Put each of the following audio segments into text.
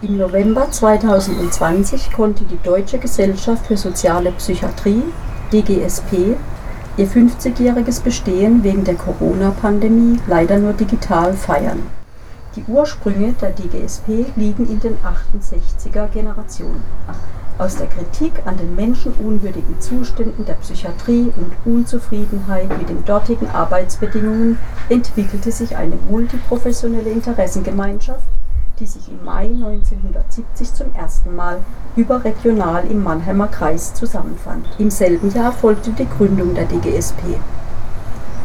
Im November 2020 konnte die Deutsche Gesellschaft für Soziale Psychiatrie, DGSP, ihr 50-jähriges Bestehen wegen der Corona-Pandemie leider nur digital feiern. Die Ursprünge der DGSP liegen in den 68er Generationen. Aus der Kritik an den menschenunwürdigen Zuständen der Psychiatrie und Unzufriedenheit mit den dortigen Arbeitsbedingungen entwickelte sich eine multiprofessionelle Interessengemeinschaft, die sich im Mai 1970 zum ersten Mal überregional im Mannheimer Kreis zusammenfand. Im selben Jahr folgte die Gründung der DGSP.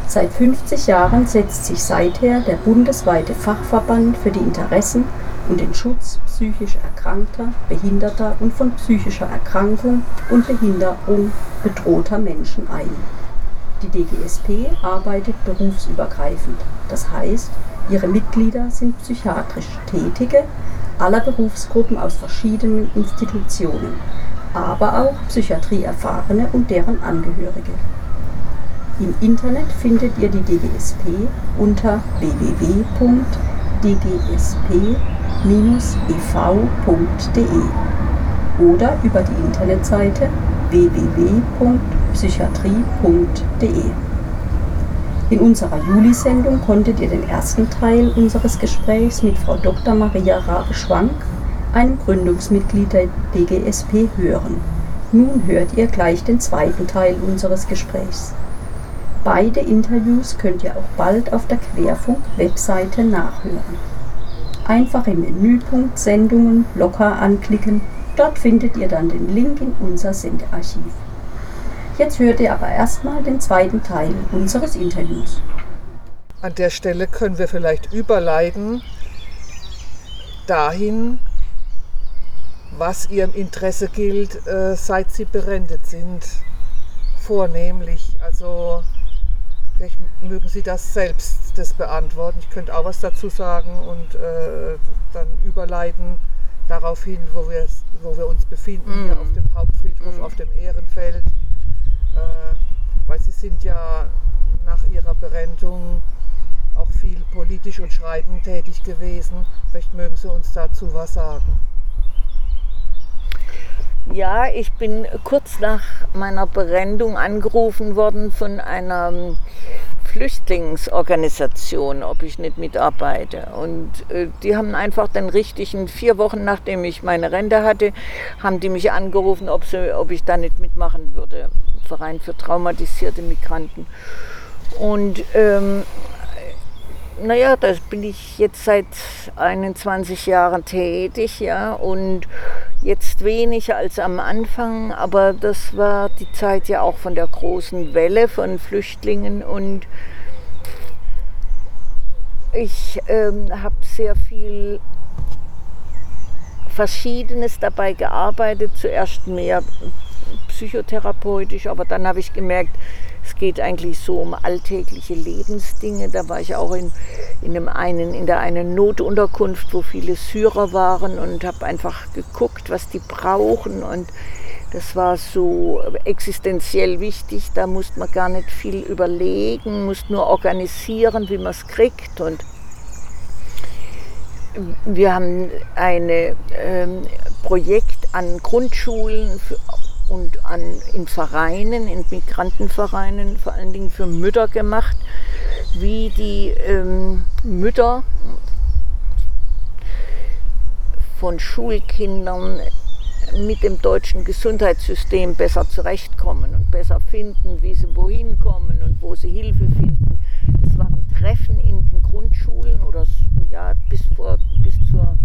Seit 50 Jahren setzt sich seither der bundesweite Fachverband für die Interessen und den Schutz psychisch Erkrankter, Behinderter und von psychischer Erkrankung und Behinderung bedrohter Menschen ein. Die DGSP arbeitet berufsübergreifend, das heißt, ihre Mitglieder sind psychiatrisch Tätige aller Berufsgruppen aus verschiedenen Institutionen, aber auch Psychiatrieerfahrene und deren Angehörige. Im Internet findet ihr die DGSP unter www.dgsp.de ev.de oder über die Internetseite www.psychiatrie.de. In unserer Juli-Sendung konntet ihr den ersten Teil unseres Gesprächs mit Frau Dr. Maria Rabe-Schwank, einem Gründungsmitglied der DGSP, hören. Nun hört ihr gleich den zweiten Teil unseres Gesprächs. Beide Interviews könnt ihr auch bald auf der Querfunk-Webseite nachhören. Einfach im Menüpunkt Sendungen locker anklicken. Dort findet ihr dann den Link in unser Sendearchiv. Jetzt hört ihr aber erstmal den zweiten Teil unseres Interviews. An der Stelle können wir vielleicht überleiten dahin, was Ihrem Interesse gilt, äh, seit Sie berendet sind. Vornehmlich, also Vielleicht mögen Sie das selbst das beantworten. Ich könnte auch was dazu sagen und äh, dann überleiten darauf hin, wo wir, wo wir uns befinden, mm. hier auf dem Hauptfriedhof, mm. auf dem Ehrenfeld. Äh, weil Sie sind ja nach Ihrer Berentung auch viel politisch und schreibend tätig gewesen. Vielleicht mögen Sie uns dazu was sagen. Ja, ich bin kurz nach meiner Berendung angerufen worden von einer Flüchtlingsorganisation, ob ich nicht mitarbeite. Und äh, die haben einfach dann richtigen, vier Wochen nachdem ich meine Rente hatte, haben die mich angerufen, ob, sie, ob ich da nicht mitmachen würde. Verein für traumatisierte Migranten. Und ähm, naja, da bin ich jetzt seit 21 Jahren tätig, ja, und jetzt weniger als am Anfang, aber das war die Zeit ja auch von der großen Welle von Flüchtlingen und ich ähm, habe sehr viel Verschiedenes dabei gearbeitet, zuerst mehr psychotherapeutisch, aber dann habe ich gemerkt, es geht eigentlich so um alltägliche Lebensdinge. Da war ich auch in, in, einem einen, in der einen Notunterkunft, wo viele Syrer waren und habe einfach geguckt, was die brauchen. Und das war so existenziell wichtig. Da musste man gar nicht viel überlegen, musste nur organisieren, wie man es kriegt. Und wir haben ein ähm, Projekt an Grundschulen für, und an, in Vereinen, in Migrantenvereinen, vor allen Dingen für Mütter gemacht, wie die ähm, Mütter von Schulkindern mit dem deutschen Gesundheitssystem besser zurechtkommen und besser finden, wie sie wohin kommen und wo sie Hilfe finden. Es waren Treffen in den Grundschulen oder ja, bis, vor, bis zur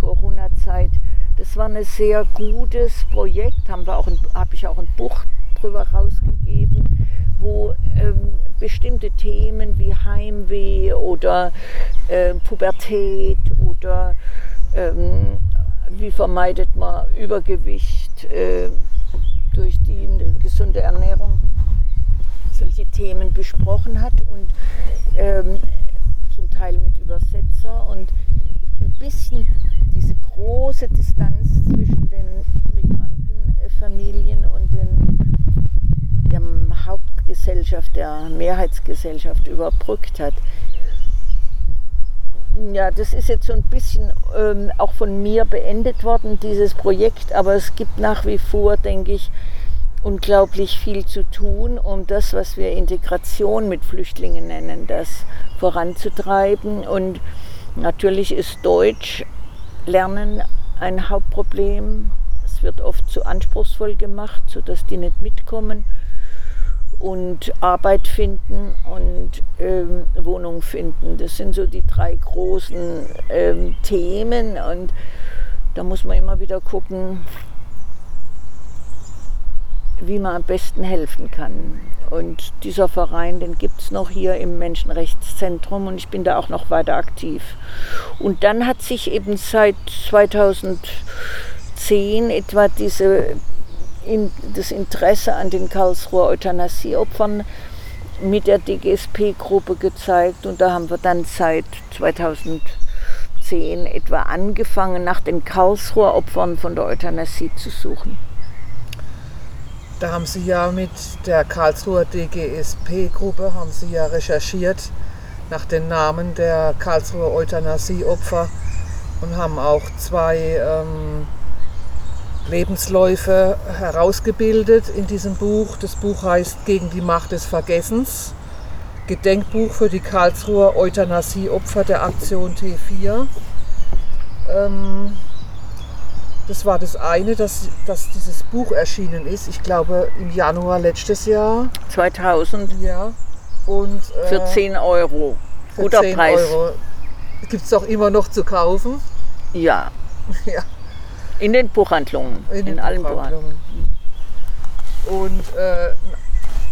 Corona-Zeit das war ein sehr gutes Projekt, habe ich auch ein Buch drüber rausgegeben, wo ähm, bestimmte Themen wie Heimweh oder äh, Pubertät oder ähm, wie vermeidet man Übergewicht äh, durch die gesunde Ernährung, solche Themen besprochen hat und ähm, zum Teil mit Übersetzer und ein bisschen diese große Distanz zwischen den Migrantenfamilien und den, der Hauptgesellschaft, der Mehrheitsgesellschaft überbrückt hat. ja, das ist jetzt so ein bisschen ähm, auch von mir beendet worden, dieses Projekt, aber es gibt nach wie vor, denke ich, unglaublich viel zu tun, um das, was wir Integration mit Flüchtlingen nennen, das voranzutreiben. Und natürlich ist Deutsch lernen ein Hauptproblem. Es wird oft zu anspruchsvoll gemacht, sodass die nicht mitkommen und Arbeit finden und ähm, Wohnung finden. Das sind so die drei großen ähm, Themen und da muss man immer wieder gucken, wie man am besten helfen kann. Und dieser Verein, den gibt es noch hier im Menschenrechtszentrum und ich bin da auch noch weiter aktiv. Und dann hat sich eben seit 2010 etwa diese in das Interesse an den Karlsruher Euthanasieopfern mit der DGSP-Gruppe gezeigt und da haben wir dann seit 2010 etwa angefangen, nach den Karlsruher Opfern von der Euthanasie zu suchen. Da haben Sie ja mit der Karlsruher DGSP-Gruppe haben Sie ja recherchiert nach den Namen der Karlsruher Euthanasieopfer und haben auch zwei ähm, Lebensläufe herausgebildet in diesem Buch. Das Buch heißt Gegen die Macht des Vergessens. Gedenkbuch für die Karlsruher Euthanasieopfer der Aktion T4. Ähm, das war das eine, dass, dass dieses Buch erschienen ist. Ich glaube im Januar letztes Jahr. 2000. Ja. Und, äh, für 10 Euro. Guter 10 Preis. Euro. Gibt es auch immer noch zu kaufen? Ja. ja. In den Buchhandlungen. In, in den allen Buchhandlungen. Und äh,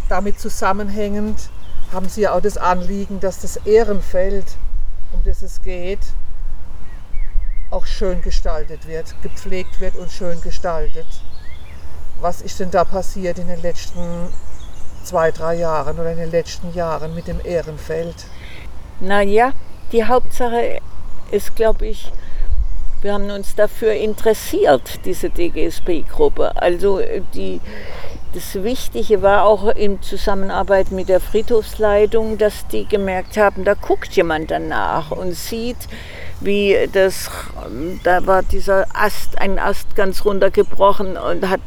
damit zusammenhängend haben Sie ja auch das Anliegen, dass das Ehrenfeld, um das es geht, auch schön gestaltet wird, gepflegt wird und schön gestaltet. Was ist denn da passiert in den letzten zwei, drei Jahren oder in den letzten Jahren mit dem Ehrenfeld? Naja, die Hauptsache ist, glaube ich, wir haben uns dafür interessiert, diese DGSP-Gruppe. Also äh, die, das Wichtige war auch in Zusammenarbeit mit der Friedhofsleitung, dass die gemerkt haben, da guckt jemand danach und sieht, wie das, da war dieser Ast, ein Ast ganz runtergebrochen und hat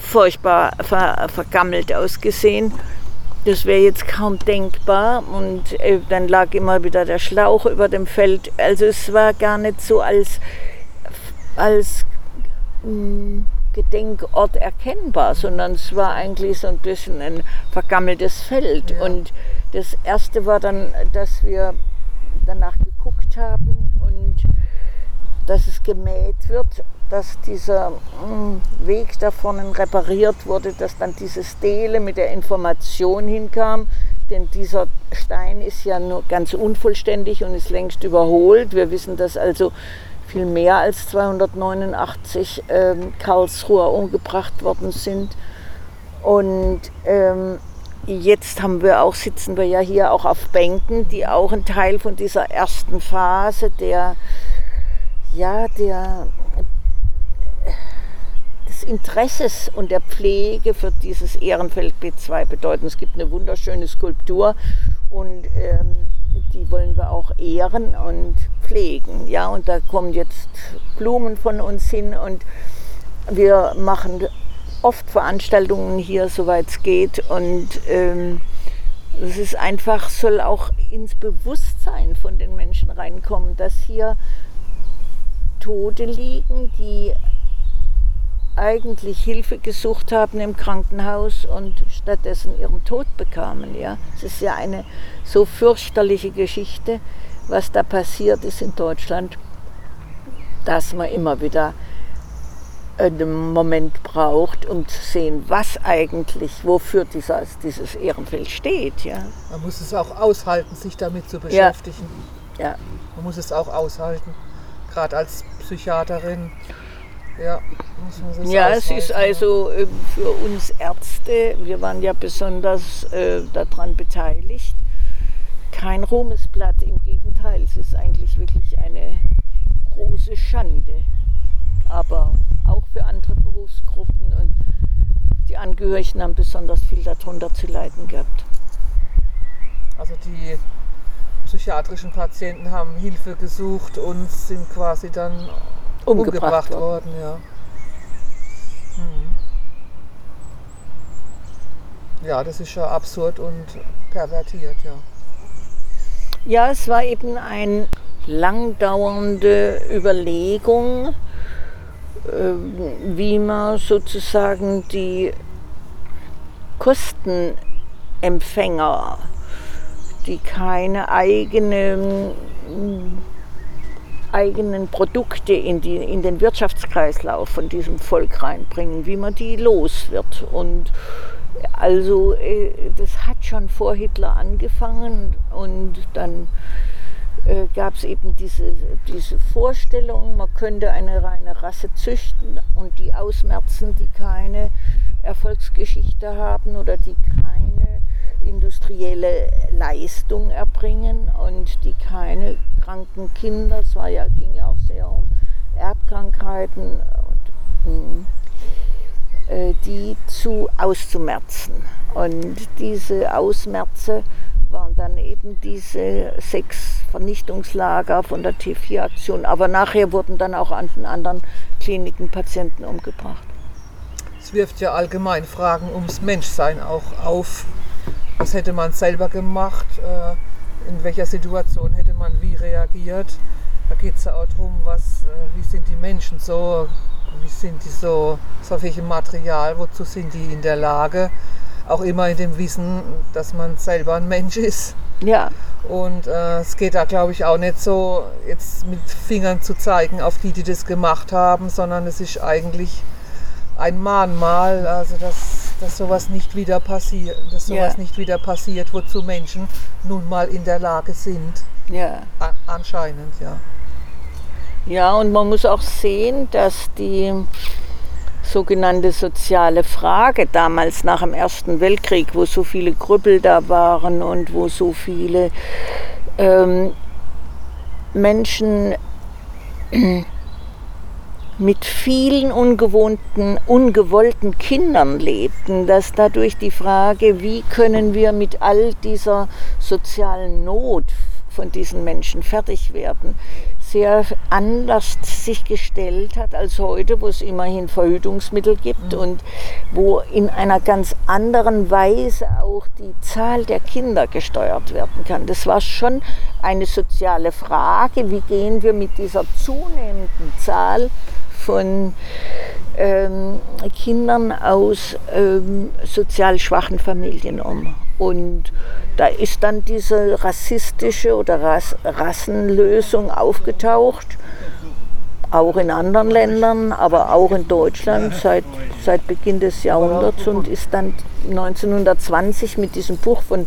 furchtbar ver, vergammelt ausgesehen. Das wäre jetzt kaum denkbar. Und äh, dann lag immer wieder der Schlauch über dem Feld. Also es war gar nicht so als, als mh, hm, Gedenkort erkennbar, sondern es war eigentlich so ein bisschen ein vergammeltes Feld. Ja. Und das Erste war dann, dass wir danach geguckt haben und dass es gemäht wird dass dieser hm, Weg da vorne repariert wurde, dass dann diese Stele mit der Information hinkam. Denn dieser Stein ist ja nur ganz unvollständig und ist längst überholt. Wir wissen, dass also viel mehr als 289 ähm, Karlsruher umgebracht worden sind. Und ähm, jetzt haben wir auch, sitzen wir ja hier auch auf Bänken, die auch ein Teil von dieser ersten Phase der, ja, der des Interesses und der Pflege für dieses Ehrenfeld B2 bedeuten. Es gibt eine wunderschöne Skulptur und ähm, die wollen wir auch ehren und pflegen. Ja, und da kommen jetzt Blumen von uns hin und wir machen oft Veranstaltungen hier, soweit es geht. Und ähm, es ist einfach, soll auch ins Bewusstsein von den Menschen reinkommen, dass hier Tote liegen, die eigentlich Hilfe gesucht haben im Krankenhaus und stattdessen ihren Tod bekamen. Ja. Es ist ja eine so fürchterliche Geschichte, was da passiert ist in Deutschland, dass man immer wieder einen Moment braucht, um zu sehen, was eigentlich, wofür dieses, dieses Ehrenfeld steht. Ja. Man muss es auch aushalten, sich damit zu beschäftigen. Ja. ja. Man muss es auch aushalten, gerade als Psychiaterin. Ja, ja es ist also ähm, für uns Ärzte, wir waren ja besonders äh, daran beteiligt, kein Ruhmesblatt. Im Gegenteil, es ist eigentlich wirklich eine große Schande. Aber auch für andere Berufsgruppen und die Angehörigen haben besonders viel darunter zu leiden gehabt. Also die psychiatrischen Patienten haben Hilfe gesucht und sind quasi dann umgebracht, Umgebracht worden. Ja. Hm. ja, das ist ja absurd und pervertiert, ja. Ja, es war eben eine langdauernde Überlegung, wie man sozusagen die Kostenempfänger, die keine eigenen, eigenen Produkte in, die, in den Wirtschaftskreislauf von diesem Volk reinbringen, wie man die los wird. Und also äh, das hat schon vor Hitler angefangen und dann äh, gab es eben diese, diese Vorstellung, man könnte eine reine Rasse züchten und die ausmerzen, die keine Erfolgsgeschichte haben oder die keine industrielle Leistung erbringen und die keine kranken Kinder, es war ja, ging ja auch sehr um Erbkrankheiten, und, mm, äh, die zu auszumerzen. Und diese Ausmerze waren dann eben diese sechs Vernichtungslager von der T4-Aktion. Aber nachher wurden dann auch an den anderen Kliniken Patienten umgebracht. Es wirft ja allgemein Fragen ums Menschsein auch auf. Was hätte man selber gemacht? Äh, in welcher Situation hätte man wie reagiert? Da geht es ja auch darum, was, äh, wie sind die Menschen so, wie sind die so, auf welchem Material, wozu sind die in der Lage? Auch immer in dem Wissen, dass man selber ein Mensch ist. Ja. Und äh, es geht da, glaube ich, auch nicht so, jetzt mit Fingern zu zeigen auf die, die das gemacht haben, sondern es ist eigentlich ein Mahnmal, also dass, dass sowas nicht wieder passiert, dass sowas Ja. nicht wieder passiert, wozu Menschen nun mal in der Lage sind. Ja. A anscheinend, ja. Ja, und man muss auch sehen, dass die sogenannte soziale Frage damals nach dem Ersten Weltkrieg, wo so viele Grüppel da waren und wo so viele ähm, Menschen mit vielen ungewohnten, ungewollten Kindern lebten, dass dadurch die Frage, wie können wir mit all dieser sozialen Not von diesen Menschen fertig werden, sehr anders sich gestellt hat als heute, wo es immerhin Verhütungsmittel gibt und wo in einer ganz anderen Weise auch die Zahl der Kinder gesteuert werden kann. Das war schon eine soziale Frage, wie gehen wir mit dieser zunehmenden Zahl von ähm, Kindern aus ähm, sozial schwachen Familien um. Und da ist dann diese rassistische oder Ras Rassenlösung aufgetaucht, auch in anderen Ländern, aber auch in Deutschland seit, seit Beginn des Jahrhunderts und ist dann 1920 mit diesem Buch von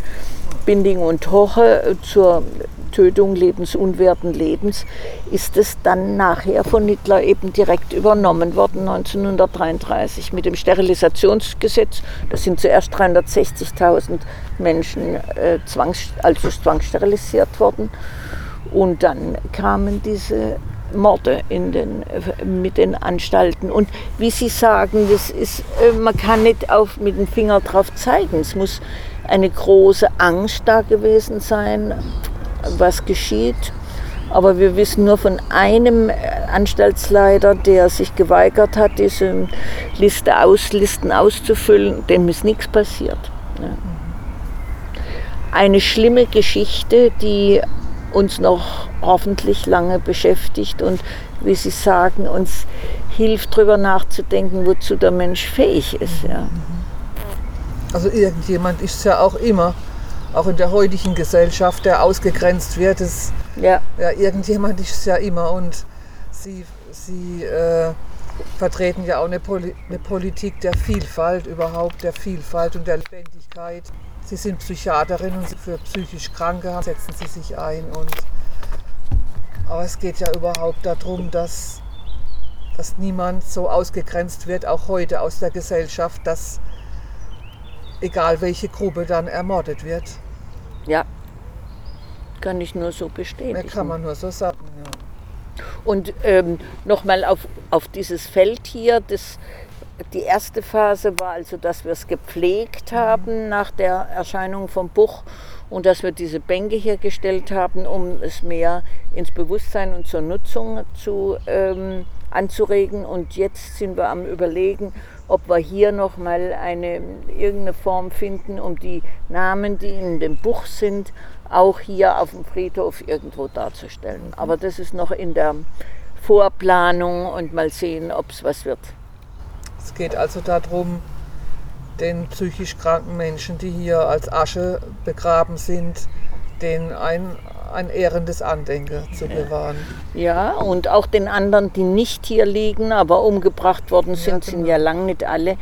Binding und Hoche äh, zur Tötung lebensunwerten Lebens, ist es dann nachher von Hitler eben direkt übernommen worden, 1933 mit dem Sterilisationsgesetz. Da sind zuerst 360.000 Menschen äh, zwangs, also zwangssterilisiert worden. Und dann kamen diese Morde in den, mit den Anstalten. Und wie Sie sagen, das ist, äh, man kann nicht auf, mit dem Finger drauf zeigen. Es muss eine große Angst da gewesen sein, was geschieht. Aber wir wissen nur von einem äh, Anstaltsleiter, der sich geweigert hat, diese Liste aus, Listen auszufüllen. Dem ist nichts passiert. Eine schlimme Geschichte, die uns noch hoffentlich lange beschäftigt und, wie Sie sagen, uns hilft, darüber nachzudenken, wozu der Mensch fähig ist. Ja. Also irgendjemand ist ja auch immer, auch in der heutigen Gesellschaft, der ausgegrenzt wird. Es, Ja. ja, irgendjemand ist es ja immer und sie, sie äh, vertreten ja auch eine, Poli eine Politik der Vielfalt überhaupt, der Vielfalt und der Lebendigkeit. Sie sind Psychiaterin und für psychisch Kranke setzen sie sich ein. Und, aber es geht ja überhaupt darum, dass, dass niemand so ausgegrenzt wird, auch heute aus der Gesellschaft, dass egal welche Gruppe dann ermordet wird. ja. Kann ich nur so Mehr bestätigen. kann man nur so sagen. Ja. Und ähm, nochmal auf, auf dieses Feld hier, das, die erste Phase war also, dass wir es gepflegt haben nach der Erscheinung vom Buch und dass wir diese Bänke hergestellt haben, um es mehr ins Bewusstsein und zur Nutzung zu, ähm, anzuregen. Und jetzt sind wir am Überlegen, ob wir hier nochmal eine, irgendeine Form finden, um die Namen, die in dem Buch sind, auch hier auf dem Friedhof irgendwo darzustellen. Aber das ist noch in der Vorplanung und mal sehen, ob es was wird. Es geht also darum, den psychisch kranken Menschen, die hier als Asche begraben sind, den ein, ein ehrendes Andenken zu bewahren. Ja, und auch den anderen, die nicht hier liegen, aber umgebracht worden sind, ja, genau. sind ja lang nicht alle,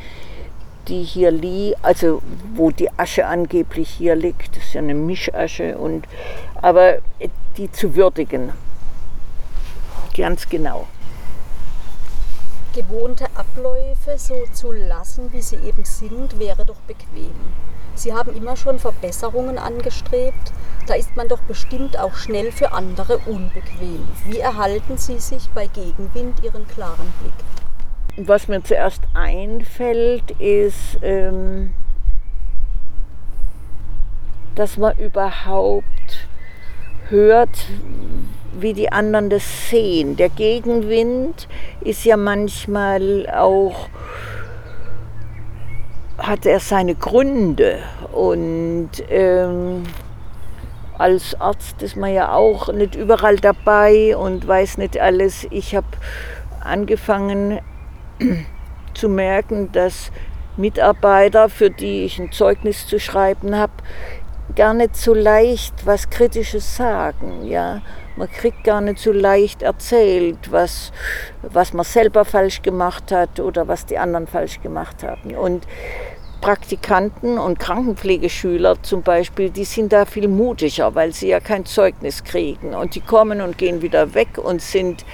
die hier liegen, also wo die Asche angeblich hier liegt, das ist ja eine Mischasche, und, aber die zu würdigen. Ganz genau gewohnte Abläufe so zu lassen, wie sie eben sind, wäre doch bequem. Sie haben immer schon Verbesserungen angestrebt, da ist man doch bestimmt auch schnell für andere unbequem. Wie erhalten Sie sich bei Gegenwind Ihren klaren Blick? Was mir zuerst einfällt, ist, ähm, dass man überhaupt hört, wie die anderen das sehen. Der Gegenwind ist ja manchmal auch, hat er seine Gründe und ähm, als Arzt ist man ja auch nicht überall dabei und weiß nicht alles. Ich habe angefangen zu merken, dass Mitarbeiter, für die ich ein Zeugnis zu schreiben habe, gar nicht so leicht was Kritisches sagen. Ja? Man kriegt gar nicht so leicht erzählt, was, was man selber falsch gemacht hat oder was die anderen falsch gemacht haben. Und Praktikanten und Krankenpflegeschüler zum Beispiel, die sind da viel mutiger, weil sie ja kein Zeugnis kriegen. Und die kommen und gehen wieder weg und sind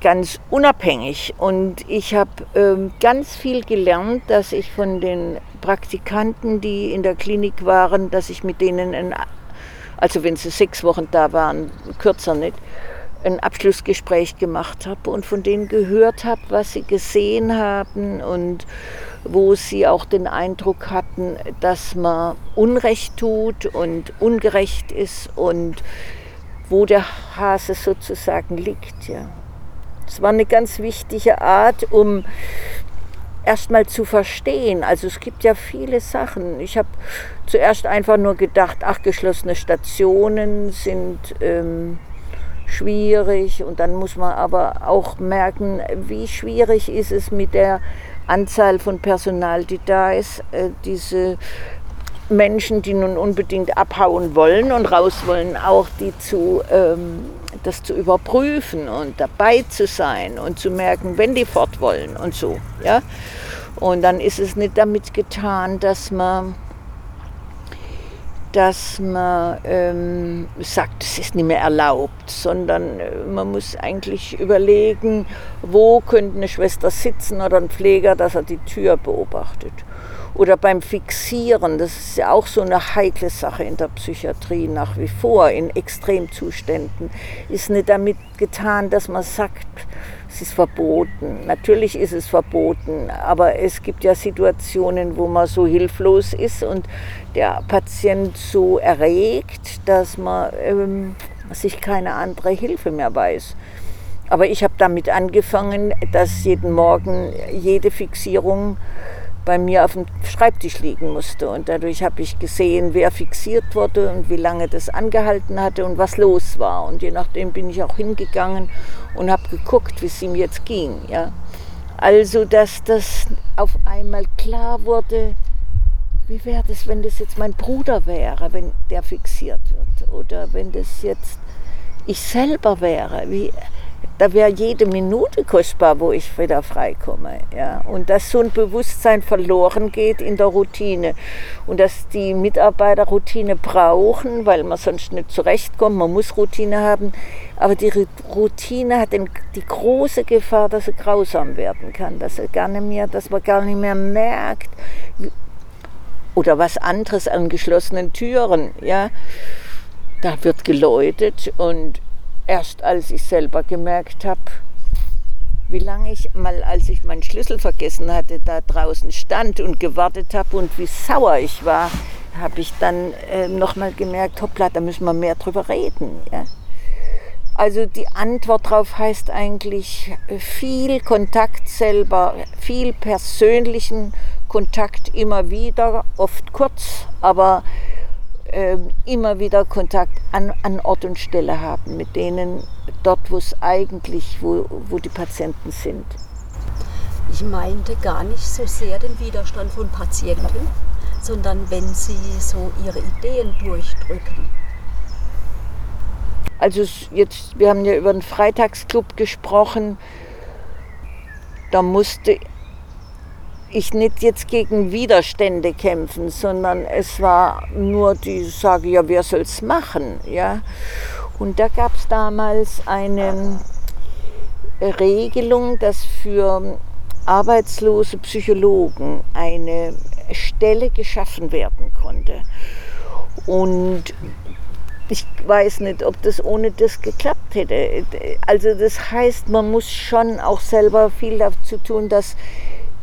ganz unabhängig. Und ich habe ähm, ganz viel gelernt, dass ich von den Praktikanten, die in der Klinik waren, dass ich mit denen, ein, also wenn sie sechs Wochen da waren, kürzer nicht, ein Abschlussgespräch gemacht habe und von denen gehört habe, was sie gesehen haben und wo sie auch den Eindruck hatten, dass man Unrecht tut und ungerecht ist und wo der Hase sozusagen liegt. Ja. Es war eine ganz wichtige Art, um erstmal zu verstehen. Also es gibt ja viele Sachen. Ich habe zuerst einfach nur gedacht, ach, geschlossene Stationen sind ähm, schwierig und dann muss man aber auch merken, wie schwierig ist es mit der Anzahl von Personal, die da ist, äh, diese Menschen, die nun unbedingt abhauen wollen und raus wollen, auch die zu, ähm, das zu überprüfen und dabei zu sein und zu merken, wenn die fort wollen und so. Ja? Und dann ist es nicht damit getan, dass man, dass man ähm, sagt, es ist nicht mehr erlaubt, sondern äh, man muss eigentlich überlegen, wo könnte eine Schwester sitzen oder ein Pfleger, dass er die Tür beobachtet. Oder beim Fixieren, das ist ja auch so eine heikle Sache in der Psychiatrie nach wie vor, in Extremzuständen, ist nicht damit getan, dass man sagt, es ist verboten. Natürlich ist es verboten, aber es gibt ja Situationen, wo man so hilflos ist und der Patient so erregt, dass man ähm, sich keine andere Hilfe mehr weiß. Aber ich habe damit angefangen, dass jeden Morgen jede Fixierung bei mir auf dem Schreibtisch liegen musste. Und dadurch habe ich gesehen, wer fixiert wurde und wie lange das angehalten hatte und was los war. Und je nachdem bin ich auch hingegangen und habe geguckt, wie es ihm jetzt ging. Ja. Also, dass das auf einmal klar wurde, wie wäre das, wenn das jetzt mein Bruder wäre, wenn der fixiert wird? Oder wenn das jetzt ich selber wäre? Wie, da wäre jede Minute kostbar, wo ich wieder freikomme. Ja. Und dass so ein Bewusstsein verloren geht in der Routine und dass die Mitarbeiter Routine brauchen, weil man sonst nicht zurechtkommt, man muss Routine haben, aber die Routine hat die große Gefahr, dass sie grausam werden kann, dass, sie gar nicht mehr, dass man gar nicht mehr merkt, oder was anderes an geschlossenen Türen. Ja. Da wird geläutet und erst als ich selber gemerkt habe, wie lange ich mal, als ich meinen Schlüssel vergessen hatte, da draußen stand und gewartet habe und wie sauer ich war, habe ich dann äh, nochmal gemerkt, hoppla, da müssen wir mehr drüber reden. Ja? Also die Antwort darauf heißt eigentlich äh, viel Kontakt selber, viel persönlichen Kontakt immer wieder, oft kurz, aber äh, immer wieder Kontakt an, an Ort und Stelle haben mit denen dort, wo es eigentlich, wo, wo die Patienten sind. Ich meinte gar nicht so sehr den Widerstand von Patienten, sondern wenn sie so ihre Ideen durchdrücken. Also jetzt, wir haben ja über den Freitagsclub gesprochen. Da musste ich nicht jetzt gegen Widerstände kämpfen, sondern es war nur die Sage, ja, wer soll es machen? Ja? Und da gab es damals eine Regelung, dass für arbeitslose Psychologen eine Stelle geschaffen werden konnte. Und ich weiß nicht, ob das ohne das geklappt hätte. Also das heißt, man muss schon auch selber viel dazu tun, dass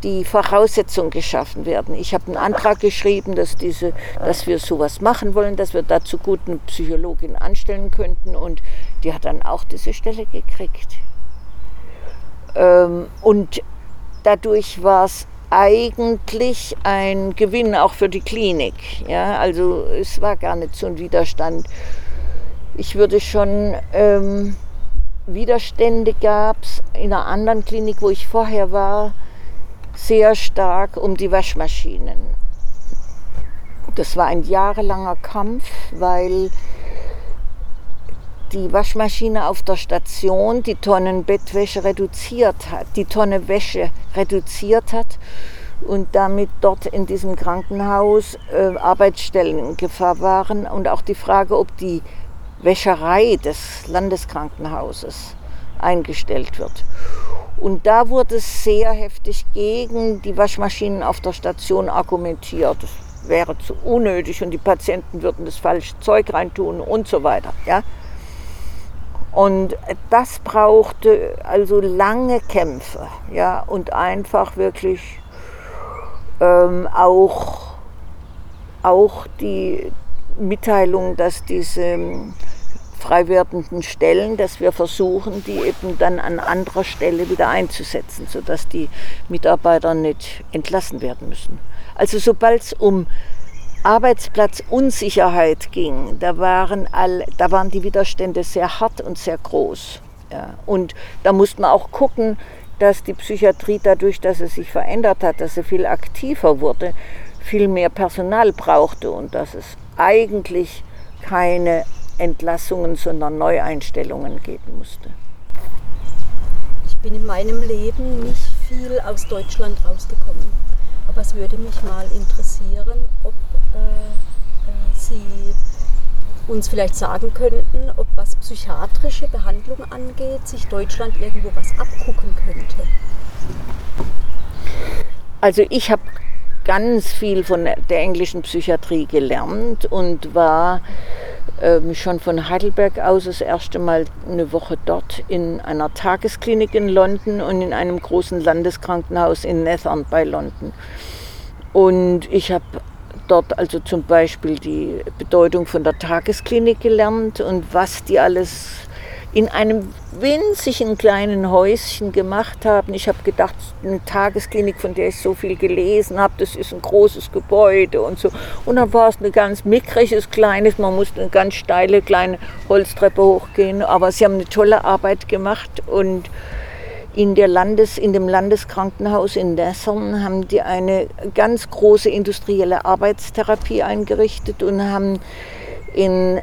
die Voraussetzungen geschaffen werden. Ich habe einen Antrag geschrieben, dass, diese, dass wir sowas machen wollen, dass wir dazu guten Psychologin anstellen könnten und die hat dann auch diese Stelle gekriegt. Ähm, und dadurch war es eigentlich ein Gewinn auch für die Klinik. Ja, also es war gar nicht so ein Widerstand. Ich würde schon ähm, Widerstände gab es in einer anderen Klinik, wo ich vorher war, sehr stark um die Waschmaschinen. Das war ein jahrelanger Kampf, weil die Waschmaschine auf der Station die Tonnen Bettwäsche reduziert hat, die Tonne Wäsche reduziert hat und damit dort in diesem Krankenhaus äh, Arbeitsstellen in Gefahr waren und auch die Frage, ob die Wäscherei des Landeskrankenhauses eingestellt wird. Und da wurde sehr heftig gegen die Waschmaschinen auf der Station argumentiert. Das wäre zu unnötig und die Patienten würden das falsche Zeug reintun und so weiter. Ja? Und das brauchte also lange Kämpfe ja? und einfach wirklich ähm, auch, auch die Mitteilung, dass diese frei werdenden Stellen, dass wir versuchen, die eben dann an anderer Stelle wieder einzusetzen, sodass die Mitarbeiter nicht entlassen werden müssen. Also sobald es um Arbeitsplatzunsicherheit ging, da waren, all, da waren die Widerstände sehr hart und sehr groß. Ja. Und da musste man auch gucken, dass die Psychiatrie dadurch, dass sie sich verändert hat, dass sie viel aktiver wurde, viel mehr Personal brauchte und dass es eigentlich keine Entlassungen, sondern Neueinstellungen geben musste. Ich bin in meinem Leben nicht viel aus Deutschland rausgekommen. Aber es würde mich mal interessieren, ob äh, äh, Sie uns vielleicht sagen könnten, ob was psychiatrische Behandlung angeht, sich Deutschland irgendwo was abgucken könnte. Also ich habe ganz viel von der englischen Psychiatrie gelernt und war ähm, schon von Heidelberg aus das erste Mal eine Woche dort in einer Tagesklinik in London und in einem großen Landeskrankenhaus in Nethern bei London. Und ich habe dort also zum Beispiel die Bedeutung von der Tagesklinik gelernt und was die alles in einem winzigen kleinen Häuschen gemacht haben. Ich habe gedacht, eine Tagesklinik, von der ich so viel gelesen habe, das ist ein großes Gebäude und so. Und dann war es ein ganz mickriges, kleines, man musste eine ganz steile kleine Holztreppe hochgehen. Aber sie haben eine tolle Arbeit gemacht und in, der Landes, in dem Landeskrankenhaus in Dessern haben die eine ganz große industrielle Arbeitstherapie eingerichtet und haben in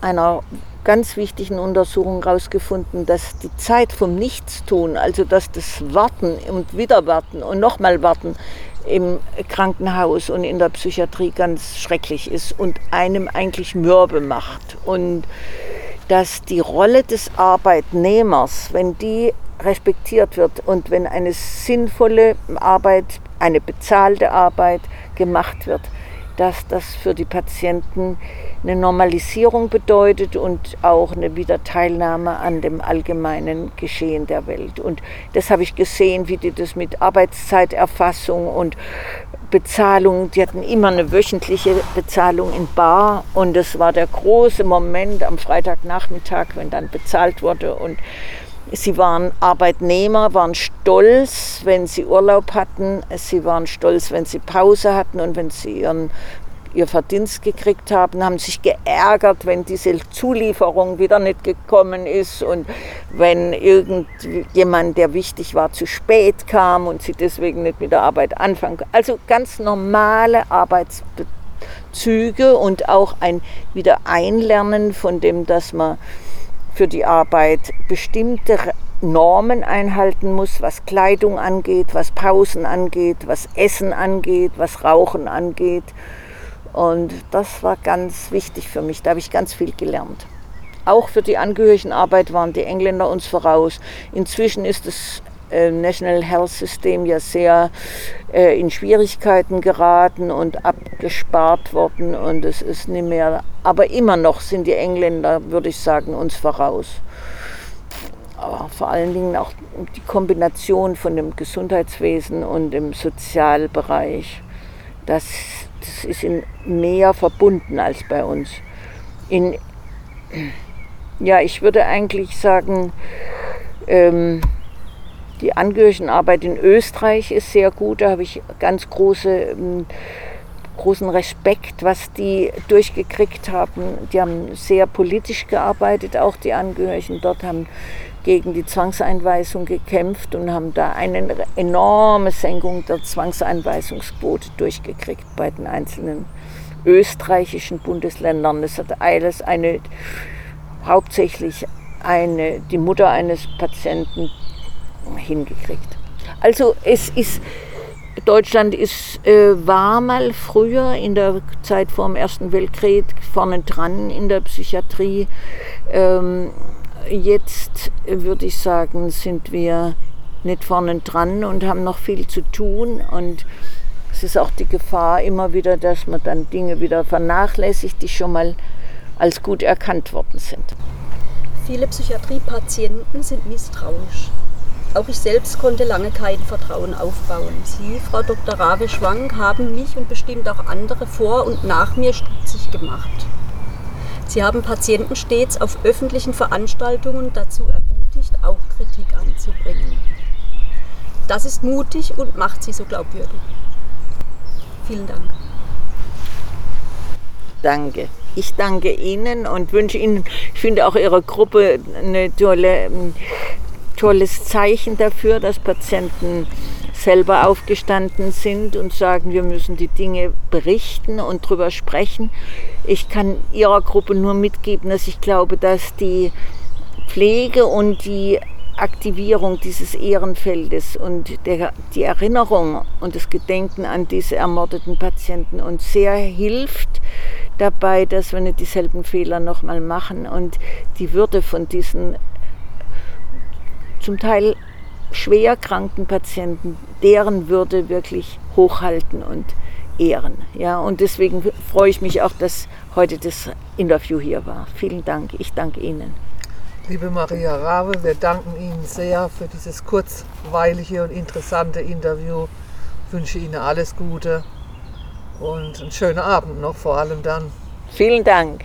einer ganz wichtigen Untersuchung herausgefunden, dass die Zeit vom Nichtstun, also dass das Warten und Wiederwarten und nochmal Warten im Krankenhaus und in der Psychiatrie ganz schrecklich ist und einem eigentlich mürbe macht. Und dass die Rolle des Arbeitnehmers, wenn die respektiert wird und wenn eine sinnvolle Arbeit, eine bezahlte Arbeit gemacht wird, dass das für die Patienten eine Normalisierung bedeutet und auch eine Wiederteilnahme an dem allgemeinen Geschehen der Welt. Und das habe ich gesehen, wie die das mit Arbeitszeiterfassung und Bezahlung, die hatten immer eine wöchentliche Bezahlung in Bar und es war der große Moment am Freitagnachmittag, wenn dann bezahlt wurde und Sie waren Arbeitnehmer, waren stolz, wenn sie Urlaub hatten. Sie waren stolz, wenn sie Pause hatten und wenn sie ihren ihr Verdienst gekriegt haben, haben sich geärgert, wenn diese Zulieferung wieder nicht gekommen ist und wenn irgendjemand, der wichtig war, zu spät kam und sie deswegen nicht mit der Arbeit anfangen. Also ganz normale Arbeitsbezüge und auch ein Wiedereinlernen von dem, dass man für die Arbeit bestimmte Normen einhalten muss, was Kleidung angeht, was Pausen angeht, was Essen angeht, was Rauchen angeht. Und das war ganz wichtig für mich. Da habe ich ganz viel gelernt. Auch für die Angehörigenarbeit waren die Engländer uns voraus. Inzwischen ist äh, National Health System ja sehr äh, in Schwierigkeiten geraten und abgespart worden und es ist nicht mehr, aber immer noch sind die Engländer, würde ich sagen, uns voraus. Aber vor allen Dingen auch die Kombination von dem Gesundheitswesen und dem Sozialbereich. Das das ist in mehr verbunden als bei uns. In, ja, ich würde eigentlich sagen, ähm, die Angehörigenarbeit in Österreich ist sehr gut. Da habe ich ganz große, ähm, großen Respekt, was die durchgekriegt haben. Die haben sehr politisch gearbeitet, auch die Angehörigen dort haben gegen die Zwangseinweisung gekämpft und haben da eine enorme Senkung der Zwangseinweisungsquote durchgekriegt bei den einzelnen österreichischen Bundesländern. Das hat alles eine, hauptsächlich eine, die Mutter eines Patienten hingekriegt. Also es ist, Deutschland ist, äh, war mal früher in der Zeit vor dem Ersten Weltkrieg vorne dran in der Psychiatrie. Ähm, Jetzt würde ich sagen, sind wir nicht vorne dran und haben noch viel zu tun. Und es ist auch die Gefahr immer wieder, dass man dann Dinge wieder vernachlässigt, die schon mal als gut erkannt worden sind. Viele Psychiatriepatienten sind misstrauisch. Auch ich selbst konnte lange kein Vertrauen aufbauen. Sie, Frau Dr. Rave Schwank, haben mich und bestimmt auch andere vor und nach mir stutzig gemacht. Sie haben Patienten stets auf öffentlichen Veranstaltungen dazu ermutigt, auch Kritik anzubringen. Das ist mutig und macht sie so glaubwürdig. Vielen Dank. Danke. Ich danke Ihnen und wünsche Ihnen, ich finde auch Ihre Gruppe ein tolle, tolles Zeichen dafür, dass Patienten selber aufgestanden sind und sagen, wir müssen die Dinge berichten und darüber sprechen. Ich kann Ihrer Gruppe nur mitgeben, dass ich glaube, dass die Pflege und die Aktivierung dieses Ehrenfeldes und der, die Erinnerung und das Gedenken an diese ermordeten Patienten uns sehr hilft dabei, dass wir nicht dieselben Fehler nochmal machen und die Würde von diesen zum Teil schwer kranken Patienten, deren Würde wirklich hochhalten und ehren. Ja, und deswegen freue ich mich auch, dass heute das Interview hier war. Vielen Dank. Ich danke Ihnen. Liebe Maria Rabe, wir danken Ihnen sehr für dieses kurzweilige und interessante Interview. Ich wünsche Ihnen alles Gute und einen schönen Abend noch vor allem dann. Vielen Dank.